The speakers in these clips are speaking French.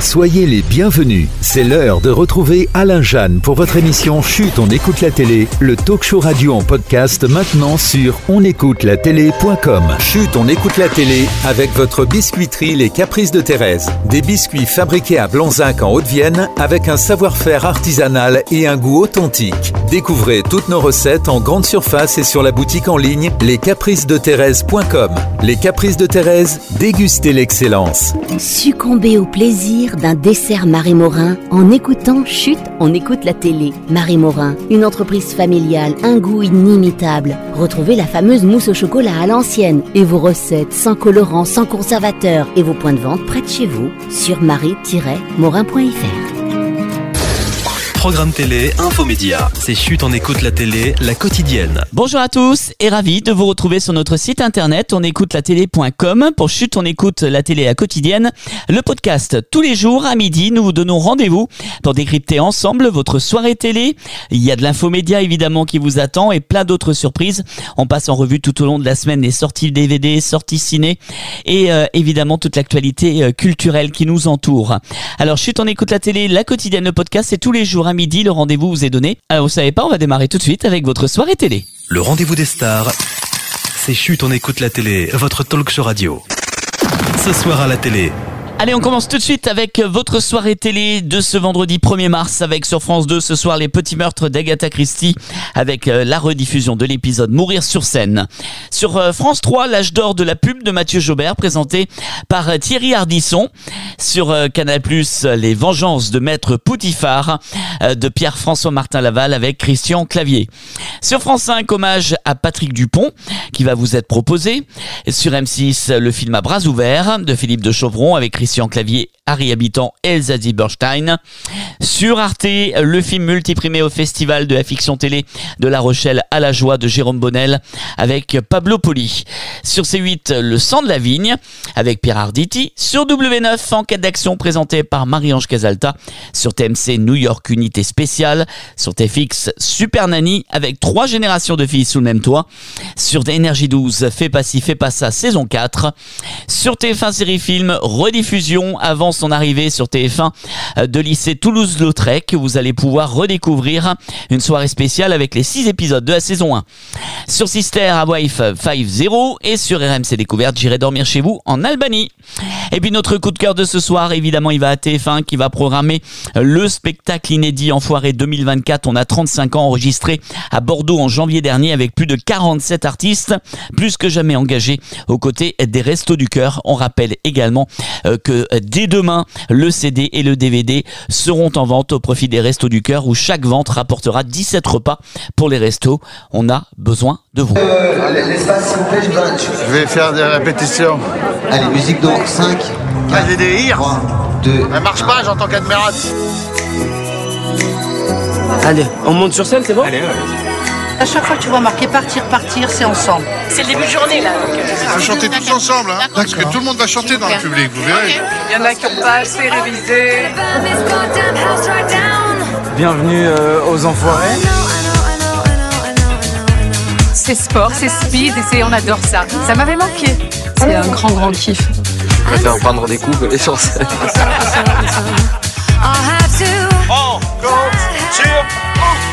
Soyez les bienvenus. C'est l'heure de retrouver Alain Jeanne pour votre émission Chute, on écoute la télé, le talk show radio en podcast maintenant sur onécoutelatélé.com. Chute, on écoute la télé avec votre biscuiterie Les Caprices de Thérèse. Des biscuits fabriqués à Blanzac en Haute-Vienne avec un savoir-faire artisanal et un goût authentique. Découvrez toutes nos recettes en grande surface et sur la boutique en ligne lescapricesdethérèse.com. Les Caprices de Thérèse, dégustez l'excellence. Succombez au plaisir d'un dessert Marie Morin en écoutant Chute, on écoute la télé. Marie Morin, une entreprise familiale, un goût inimitable. Retrouvez la fameuse mousse au chocolat à l'ancienne et vos recettes sans colorant, sans conservateur et vos points de vente près de chez vous sur marie-morin.fr. Programme télé, infomédia. C'est chute en écoute la télé, la quotidienne. Bonjour à tous et ravi de vous retrouver sur notre site internet onécoutelatélé.com pour chute on écoute la télé à quotidienne. Le podcast tous les jours à midi, nous vous donnons rendez-vous pour décrypter ensemble votre soirée télé. Il y a de l'infomédia évidemment qui vous attend et plein d'autres surprises. On passe en revue tout au long de la semaine les sorties DVD, sorties ciné et euh, évidemment toute l'actualité euh, culturelle qui nous entoure. Alors chute on écoute la télé, la quotidienne, le podcast c'est tous les jours à midi, le rendez-vous vous est donné. Alors vous savez pas, on va démarrer tout de suite avec votre soirée télé. Le rendez-vous des stars. C'est chute on écoute la télé, votre talk show radio. Ce soir à la télé, Allez, on commence tout de suite avec votre soirée télé de ce vendredi 1er mars avec sur France 2 ce soir les petits meurtres d'Agatha Christie avec euh, la rediffusion de l'épisode Mourir sur scène. Sur euh, France 3, l'âge d'or de la pub de Mathieu Jaubert présenté par euh, Thierry Ardisson. Sur Canal+, les vengeances de Maître Poutifard de Pierre-François Martin Laval avec Christian Clavier. Sur France 5, hommage à Patrick Dupont qui va vous être proposé. Sur M6, le film à bras ouverts de Philippe de Chauvron avec Christian Clavier, Harry Habitant et Zieberstein. Sur Arte, le film multiprimé au Festival de la fiction télé de La Rochelle à la joie de Jérôme Bonnel avec Pablo Poli. Sur C8, Le sang de la vigne avec Pierre Arditi. Sur W9, Enquête d'action présentée par Marie-Ange Casalta. Sur TMC, New York Unité spéciale. Sur TFX, Super Nanny avec trois générations de filles sous le même toit. Sur Énergie 12, Fais pas ci, fais pas ça, saison 4. Sur TF1 série film, rediffusion avant son arrivée sur TF1 euh, de lycée Toulouse-Lautrec. Vous allez pouvoir redécouvrir une soirée spéciale avec les six épisodes de la saison 1. Sur Sister à Wife 5-0 et sur RMC Découverte, j'irai dormir chez vous en Albanie. Et puis notre coup de cœur de ce soir, évidemment, il va à TF1 qui va programmer le spectacle inédit Enfoiré 2024. On a 35 ans enregistré à Bordeaux en janvier dernier avec plus de 47 artistes, plus que jamais engagés aux côtés des Restos du Cœur. On rappelle également euh, que dès demain, le CD et le DVD seront en vente au profit des Restos du Cœur où chaque vente rapportera 17 repas pour les restos. On a besoin de vous. Euh, L'espace, s'il vous plaît, je vais faire des répétitions. Allez, musique dans 5, Ah, j'ai des hires. 3, 2, Elle marche pas, j'entends qu'Admiral. Allez, on monte sur scène, c'est bon? À chaque fois que tu vois marqué partir, partir, c'est ensemble. C'est le début de journée là. donc, euh, On va chanter tous ensemble, hein, parce que tout le monde va chanter dans le public, vous verrez. Il y en a qui n'ont pas assez révisé. Bienvenue euh, aux Enfoirés. C'est sport, c'est speed et c'est- on adore ça. Ça m'avait manqué. C'est un grand grand kiff. Je préfère prendre des coups que les sur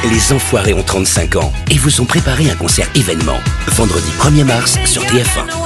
Les Enfoirés ont 35 ans et vous ont préparé un concert événement. Vendredi 1er mars sur TF1.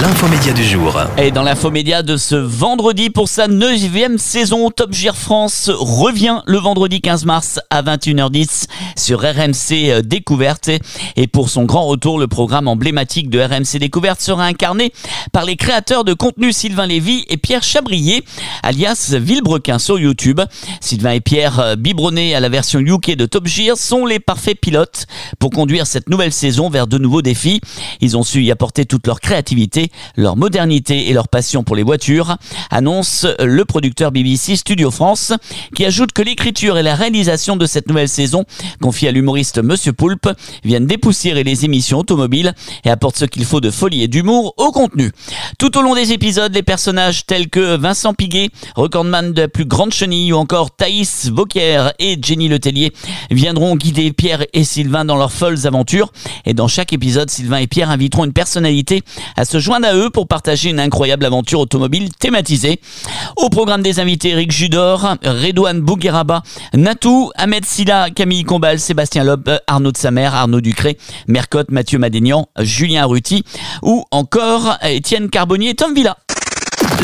L'infomédia du jour. Et dans l'infomédia de ce vendredi pour sa neuvième saison, Top Gear France revient le vendredi 15 mars à 21h10 sur RMC euh, Découverte. Et pour son grand retour, le programme emblématique de RMC Découverte sera incarné par les créateurs de contenu Sylvain Lévy et Pierre Chabrier, alias Villebrequin sur YouTube. Sylvain et Pierre, euh, biberonnés à la version UK de Top Gear, sont les parfaits pilotes pour conduire cette nouvelle saison vers de nouveaux défis. Ils ont su y apporter toute leur créativité, leur modernité et leur passion pour les voitures, annonce le producteur BBC Studio France, qui ajoute que l'écriture et la réalisation de cette nouvelle saison, confiée à l'humoriste Monsieur Poulpe, viennent dépoussiérer les émissions automobiles et apportent ce qu'il faut de folie et d'humour au contenu. Tout au long des épisodes, les personnages tels que Vincent Piguet, recordman de la plus grande chenille, ou encore Thaïs Vauquier et Jenny Letellier viendront guider Pierre et Sylvain dans leurs folles aventures. Et dans chaque épisode, Sylvain et Pierre inviteront une personnalité à se joindre à eux pour partager une incroyable aventure automobile thématisée. Au programme des invités, Eric Judor, Redouane Bougueraba, Natou, Ahmed Silla, Camille Combal, Sébastien Loeb, Arnaud de Samer, Arnaud Ducré, Mercotte, Mathieu Madénian, Julien Ruti ou encore Étienne Carbonnier et Tom Villa.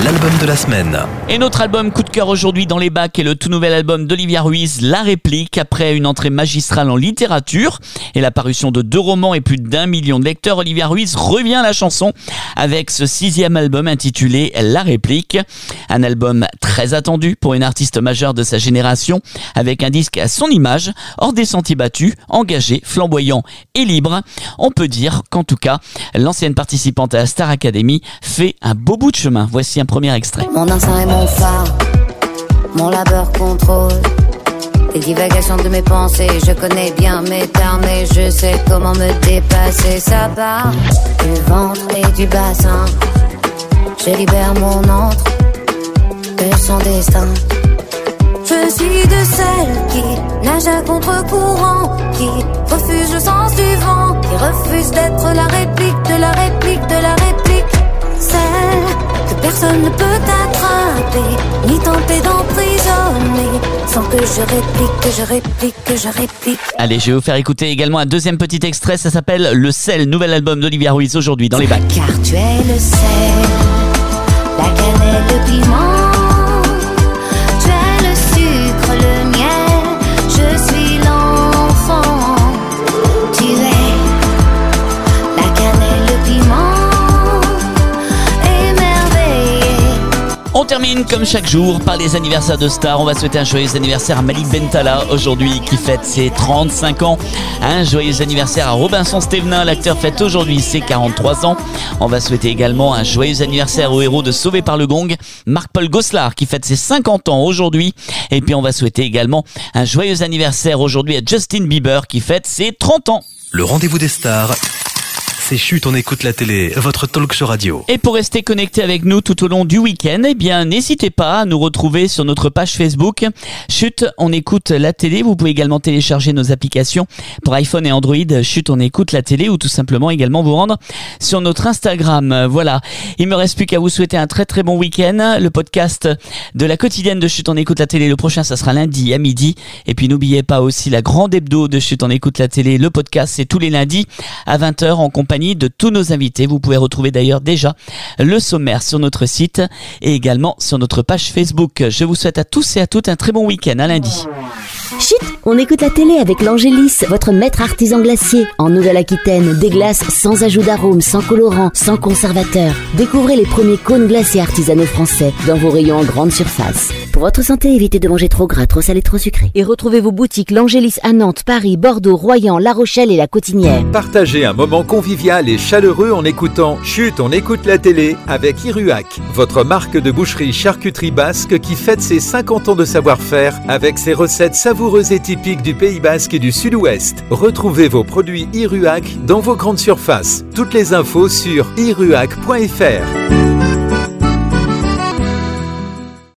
L'album de la semaine. Et notre album coup de cœur aujourd'hui dans les bacs est le tout nouvel album d'Olivia Ruiz, La Réplique, après une entrée magistrale en littérature et la parution de deux romans et plus d'un million de lecteurs. Olivia Ruiz revient à la chanson avec ce sixième album intitulé La Réplique. Un album très attendu pour une artiste majeure de sa génération avec un disque à son image, hors des sentiers battus, engagé, flamboyant et libre. On peut dire qu'en tout cas, l'ancienne participante à Star Academy fait un beau bout de chemin. Voici un premier extrait. Mon instinct est mon phare, mon labeur contrôle. Les divagations de mes pensées, je connais bien mes termes et je sais comment me dépasser. Ça part du ventre et du bassin. Je libère mon entre de son destin. Je suis de celles qui nagent à contre-courant, qui refuse le sens du vent, qui refuse d'être la personne ne peut attraper, ni tenter d'emprisonner, sans que je réplique, que je réplique, que je réplique. Allez, je vais vous faire écouter également un deuxième petit extrait. Ça s'appelle Le sel, nouvel album d'Olivia Ruiz aujourd'hui dans les bacs. Car tu es le sel, la cannelle, le piment. Termine comme chaque jour par les anniversaires de stars. On va souhaiter un joyeux anniversaire à Malik Bentala aujourd'hui qui fête ses 35 ans. Un joyeux anniversaire à Robinson Stevenin, l'acteur fête aujourd'hui ses 43 ans. On va souhaiter également un joyeux anniversaire au héros de Sauvé par le Gong, Marc-Paul Gosselard qui fête ses 50 ans aujourd'hui. Et puis on va souhaiter également un joyeux anniversaire aujourd'hui à Justin Bieber qui fête ses 30 ans. Le rendez-vous des stars. C'est Chut, on écoute la télé, votre talk show radio. Et pour rester connecté avec nous tout au long du week-end, eh bien, n'hésitez pas à nous retrouver sur notre page Facebook. Chut, on écoute la télé. Vous pouvez également télécharger nos applications pour iPhone et Android. Chut, on écoute la télé ou tout simplement également vous rendre sur notre Instagram. Voilà. Il me reste plus qu'à vous souhaiter un très très bon week-end. Le podcast de la quotidienne de Chut, on écoute la télé. Le prochain, ça sera lundi à midi. Et puis n'oubliez pas aussi la grande hebdo de Chut, on écoute la télé. Le podcast, c'est tous les lundis à 20h en compagnie de tous nos invités. Vous pouvez retrouver d'ailleurs déjà le sommaire sur notre site et également sur notre page Facebook. Je vous souhaite à tous et à toutes un très bon week-end. À lundi. Chut, on écoute la télé avec l'Angélis, votre maître artisan glacier. En Nouvelle-Aquitaine, des glaces sans ajout d'arôme, sans colorant, sans conservateur. Découvrez les premiers cônes glacés artisanaux français dans vos rayons en grande surface. Pour votre santé, évitez de manger trop gras, trop salé, trop sucré. Et retrouvez vos boutiques l'Angélis à Nantes, Paris, Bordeaux, Royan, La Rochelle et La Cotinière. Partagez un moment convivial et chaleureux en écoutant Chut, on écoute la télé avec Iruac, votre marque de boucherie charcuterie basque qui fête ses 50 ans de savoir-faire avec ses recettes savoureuses et typiques du Pays basque et du Sud-Ouest. Retrouvez vos produits Iruac dans vos grandes surfaces. Toutes les infos sur iruac.fr.